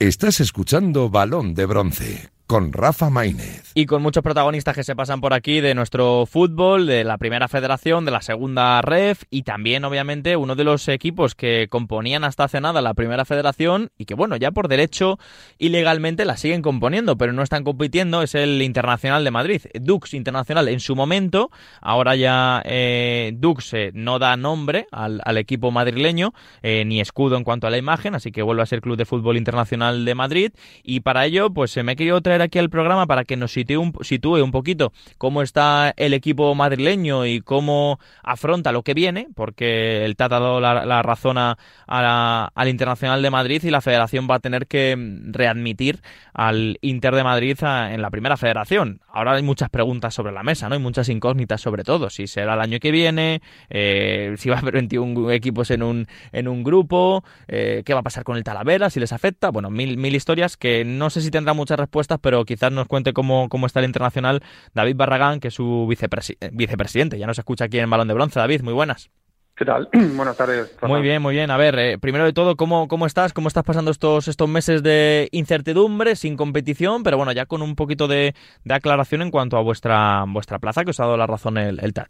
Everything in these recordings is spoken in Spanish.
Estás escuchando Balón de Bronce con Rafa Maínez. Y con muchos protagonistas que se pasan por aquí de nuestro fútbol, de la primera federación, de la segunda ref y también obviamente uno de los equipos que componían hasta hace nada la primera federación y que bueno, ya por derecho y legalmente la siguen componiendo, pero no están compitiendo, es el Internacional de Madrid, Dux Internacional en su momento, ahora ya eh, Dux eh, no da nombre al, equipo madrileño eh, ni escudo en cuanto a la imagen, así que vuelve a ser Club de Fútbol Internacional de Madrid y para ello pues se me ha querido traer aquí al programa para que nos sitúe un, sitúe un poquito cómo está el equipo madrileño y cómo afronta lo que viene, porque el TAT ha dado la, razón a, al Internacional de Madrid y la federación va a tener que readmitir al Inter de Madrid en la primera federación. Ahora hay muchas preguntas sobre la mesa, ¿no? Hay muchas incógnitas sobre todo, si será el año que viene, eh, si va a haber 21 equipos en un, en un grupo, eh, qué va a pasar con el Talavera, si les afecta, bueno, mil, mil historias que no sé si tendrán muchas respuestas, pero quizás nos cuente cómo, cómo está el internacional David Barragán, que es su eh, vicepresidente. Ya nos escucha aquí en Balón de Bronce. David, muy buenas. ¿Qué tal? Buenas tardes. Muy bien, muy bien. A ver, eh, primero de todo, ¿cómo, ¿cómo estás? ¿Cómo estás pasando estos, estos meses de incertidumbre, sin competición, pero bueno, ya con un poquito de, aclaración en cuanto a vuestra, vuestra plaza, que os ha dado la razón el, el TAT?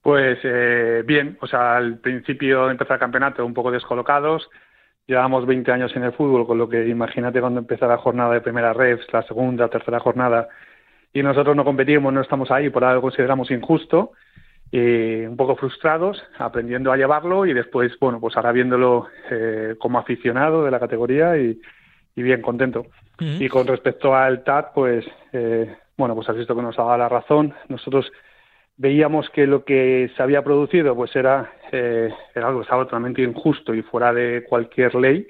Pues eh, bien, o sea, al principio de empezar el campeonato un poco descolocados, Llevamos 20 años en el fútbol, con lo que imagínate cuando empieza la jornada de primera red, la segunda, tercera jornada, y nosotros no competimos, no estamos ahí, por algo consideramos injusto, y un poco frustrados, aprendiendo a llevarlo y después, bueno, pues ahora viéndolo eh, como aficionado de la categoría y, bien contento. Y con respecto al TAT, pues, eh, bueno, pues has visto que nos ha dado la razón. Nosotros veíamos que lo que se había producido pues era, eh, era algo que estaba totalmente injusto y fuera de cualquier ley.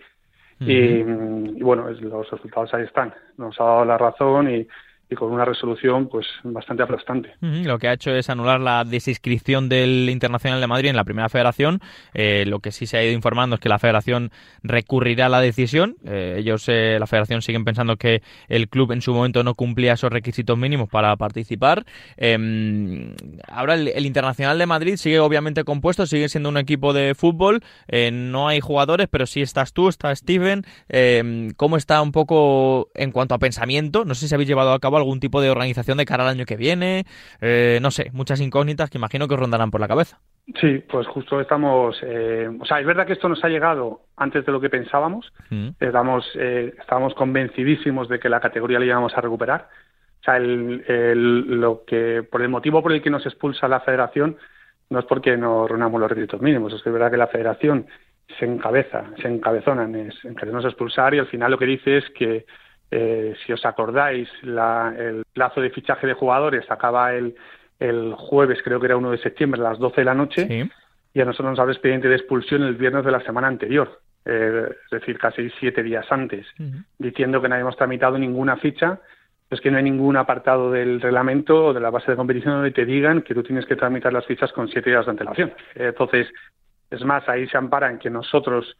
y, y, bueno, los resultados ahí están. Nos ha dado la razón y, y con una resolución pues bastante aplastante. Lo que ha hecho es anular la desinscripción del Internacional de Madrid en la primera federación. Eh, lo que sí se ha ido informando es que la federación recurrirá a la decisión. Eh, ellos, eh, la federación, siguen pensando que el club en su momento no cumplía esos requisitos mínimos para participar. Em, ahora el, Internacional de Madrid sigue obviamente compuesto, sigue siendo un equipo de fútbol. no hay jugadores, pero sí estás tú, está Steven. Em, ¿Cómo está un poco en cuanto a pensamiento? No sé si habéis llevado a cabo algún tipo de organización de cara al año que viene, eh, no sé, muchas incógnitas que imagino que os rondarán por la cabeza. Sí, pues justo estamos, eh, o sea, es verdad que esto nos ha llegado antes de lo que pensábamos, mm. estamos, eh, estábamos convencidísimos de que la categoría la íbamos a recuperar, o sea, el, lo que, por el motivo por el que nos expulsa la federación no es porque no reunamos los requisitos mínimos, es que es verdad que la federación se encabeza, se encabezona en, en querernos expulsar y al final lo que dice es que eh, si os acordáis, el plazo de fichaje de jugadores acaba el, jueves, creo que era 1 de septiembre, a las 12 de la noche, y a nosotros nos abre expediente de expulsión el viernes de la semana anterior, eh, es decir, casi siete días antes, diciendo que no habíamos tramitado ninguna ficha, es que no hay ningún apartado del reglamento o de la base de competición donde te digan que tú tienes que tramitar las fichas con siete días de antelación. entonces, es más, ahí se amparan que nosotros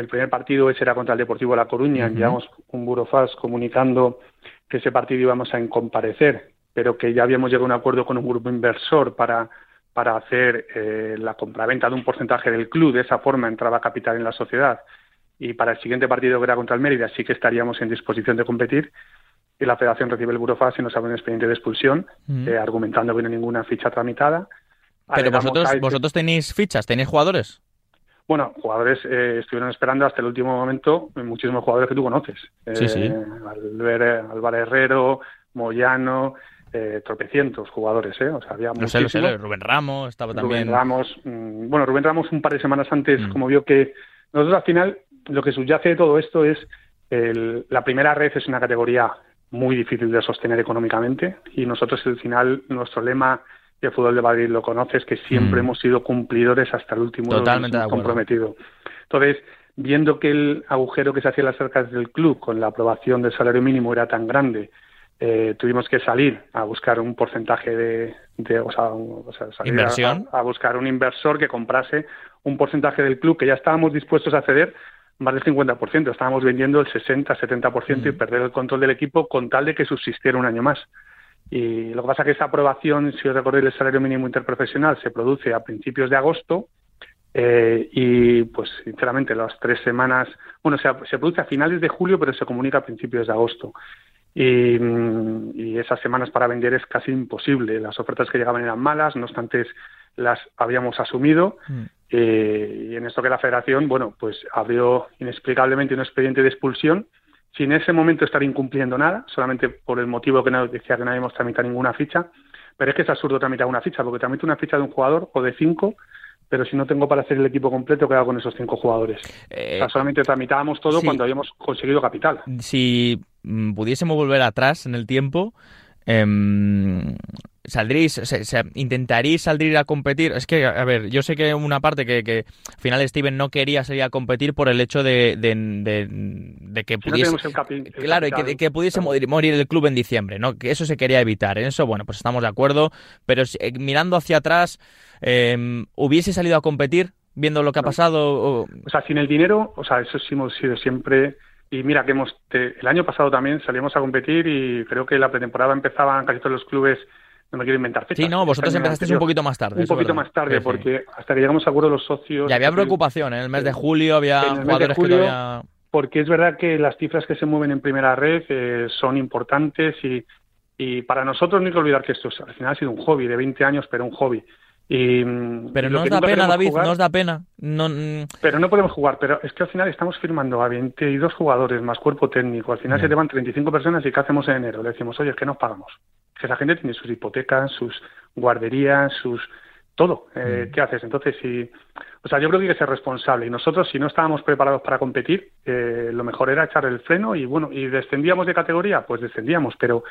el primer partido ese era contra el Deportivo de La Coruña, llevamos un burofax comunicando que ese partido íbamos a comparecer, pero que ya habíamos llegado a un acuerdo con un grupo inversor para, para hacer eh, la compraventa de un porcentaje del club, de esa forma entraba capital en la sociedad. Y para el siguiente partido que era contra el Mérida sí que estaríamos en disposición de competir y la federación recibe el burofax y nos abre un expediente de expulsión eh, argumentando que no hay ninguna ficha tramitada. Pero vosotros, vosotros tenéis fichas, tenéis jugadores. Bueno, jugadores eh, estuvieron esperando hasta el último momento, muchísimos jugadores que tú conoces. Sí, sí. Eh, Álvaro Herrero, Moyano, eh, tropecientos jugadores, ¿eh? O sea, había no sé, lo sé, Rubén Ramos estaba también. Rubén Ramos, mm, bueno, Rubén Ramos un par de semanas antes, mm. como vio que nosotros al final lo que subyace de todo esto es el, la primera red es una categoría muy difícil de sostener económicamente y nosotros al final nuestro lema y el fútbol de Madrid lo conoces, que siempre mm. hemos sido cumplidores hasta el último Totalmente comprometido. Entonces, viendo que el agujero que se hacía en las cercas del club con la aprobación del salario mínimo era tan grande, eh, tuvimos que salir a buscar un porcentaje de, o sea, salir ¿Inversión? A, buscar un inversor que comprase un porcentaje del club que ya estábamos dispuestos a ceder más del 50%, estábamos vendiendo el 60-70% y mm. perder el control del equipo con tal de que subsistiera un año más. Y lo que pasa es que esa aprobación, si os recordáis, el salario mínimo interprofesional se produce a principios de agosto. Eh, y pues sinceramente las tres semanas, bueno, se, se, produce a finales de julio, pero se comunica a principios de agosto. Y, mm, y, esas semanas para vender es casi imposible. Las ofertas que llegaban eran malas, no obstante las habíamos asumido. Mm. Eh, y en esto que la federación, bueno, pues abrió inexplicablemente un expediente de expulsión sin en ese momento estar incumpliendo nada, solamente por el motivo que nos decía que no habíamos tramitado ninguna ficha. Pero es que es absurdo tramitar una ficha, porque tramito una ficha de un jugador o de cinco, pero si no tengo para hacer el equipo completo, ¿qué hago con esos cinco jugadores? Eh, solamente tramitábamos todo cuando habíamos conseguido capital. Si pudiésemos volver atrás en el tiempo, eh, ¿Saldréis, se, intentaréis salir a competir? Es que, a ver, yo sé que una parte que, que al final Steven no quería salir a competir por el hecho de, de, que pudiese... claro, y que, que, pudiese morir, el club en diciembre, ¿no? Que eso se quería evitar. En eso, bueno, pues estamos de acuerdo. Pero eh, mirando hacia atrás, eh, ¿hubiese salido a competir viendo lo que ha pasado? O... o... sea, sin el dinero, o sea, eso sí hemos sido siempre y mira que hemos el año pasado también salimos a competir y creo que la pretemporada empezaban casi todos los clubes no me quiero inventar fechas. Sí, no, vosotros empezasteis un poquito más tarde. Un poquito más tarde, porque hasta que llegamos a acuerdo los socios... Y había preocupación, en el mes de julio había jugadores que había... Porque es verdad que las cifras que se mueven en primera red eh, son importantes y, y para nosotros no hay que olvidar que esto al final ha sido un hobby de 20 años, pero un hobby. Y, pero no os da pena, David, no os da pena. No, pero no podemos jugar, pero es que al final estamos firmando a 22 jugadores más cuerpo técnico. Al final se te van 35 personas y ¿qué hacemos en enero? Le decimos, oye, es que nos pagamos que esa gente tiene sus hipotecas, sus guarderías, sus todo. Eh, mm. ¿Qué haces? Entonces, si, o sea, yo creo que hay que ser responsable. Y nosotros, si no estábamos preparados para competir, eh, lo mejor era echar el freno y bueno, y descendíamos de categoría, pues descendíamos. Pero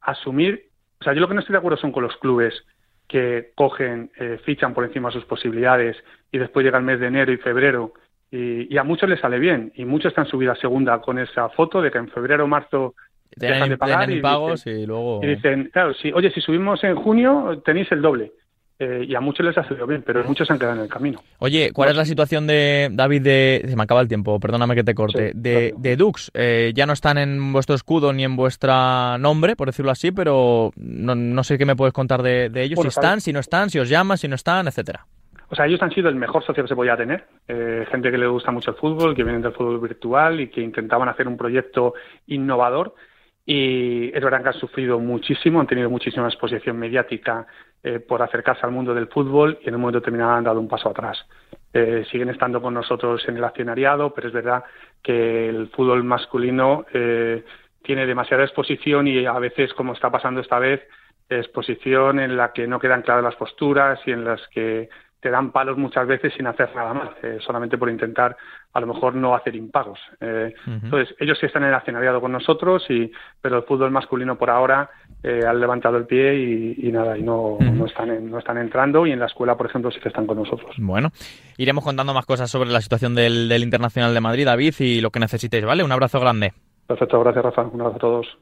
asumir, o sea, yo lo que no estoy de acuerdo son con los clubes que cogen, eh, fichan por encima de sus posibilidades y después llega el mes de enero y febrero y, y, a muchos les sale bien y muchos están subidos a segunda con esa foto de que en febrero o marzo dejan de pagar y, pagos y luego... Y dicen, claro, si, oye, si subimos en junio tenéis el doble. Eh, y a muchos les ha salido bien, pero muchos se han quedado en el camino. Oye, ¿cuál es la situación de David de... Se me acaba el tiempo, perdóname que te corte. de, de, Dux, eh, ya no están en vuestro escudo ni en vuestra nombre, por decirlo así, pero no, no sé qué me puedes contar de, ellos, si están, si no están, si os llaman, si no están, etcétera. O sea, ellos han sido el mejor socio que se podía tener. Eh, gente que le gusta mucho el fútbol, que vienen del fútbol virtual y que intentaban hacer un proyecto innovador y es verdad que han sufrido muchísimo, han tenido muchísima exposición mediática eh, por acercarse al mundo del fútbol y en un momento determinado han dado un paso atrás. Eh, siguen estando con nosotros en el accionariado, pero es verdad que el fútbol masculino eh, tiene demasiada exposición y a veces, como está pasando esta vez, exposición en la que no quedan claras las posturas y en las que te dan palos muchas veces sin hacer nada más, eh, solamente por intentar a lo mejor no hacer impagos. Eh, entonces, ellos sí están en el accionariado con nosotros, y, pero el fútbol masculino por ahora eh, han levantado el pie y, nada, y no, no, están no están entrando y en la escuela, por ejemplo, sí que están con nosotros. Bueno, iremos contando más cosas sobre la situación del, del Internacional de Madrid, David, y lo que necesitéis, ¿vale? Un abrazo grande. Perfecto, gracias Rafa, un abrazo a todos.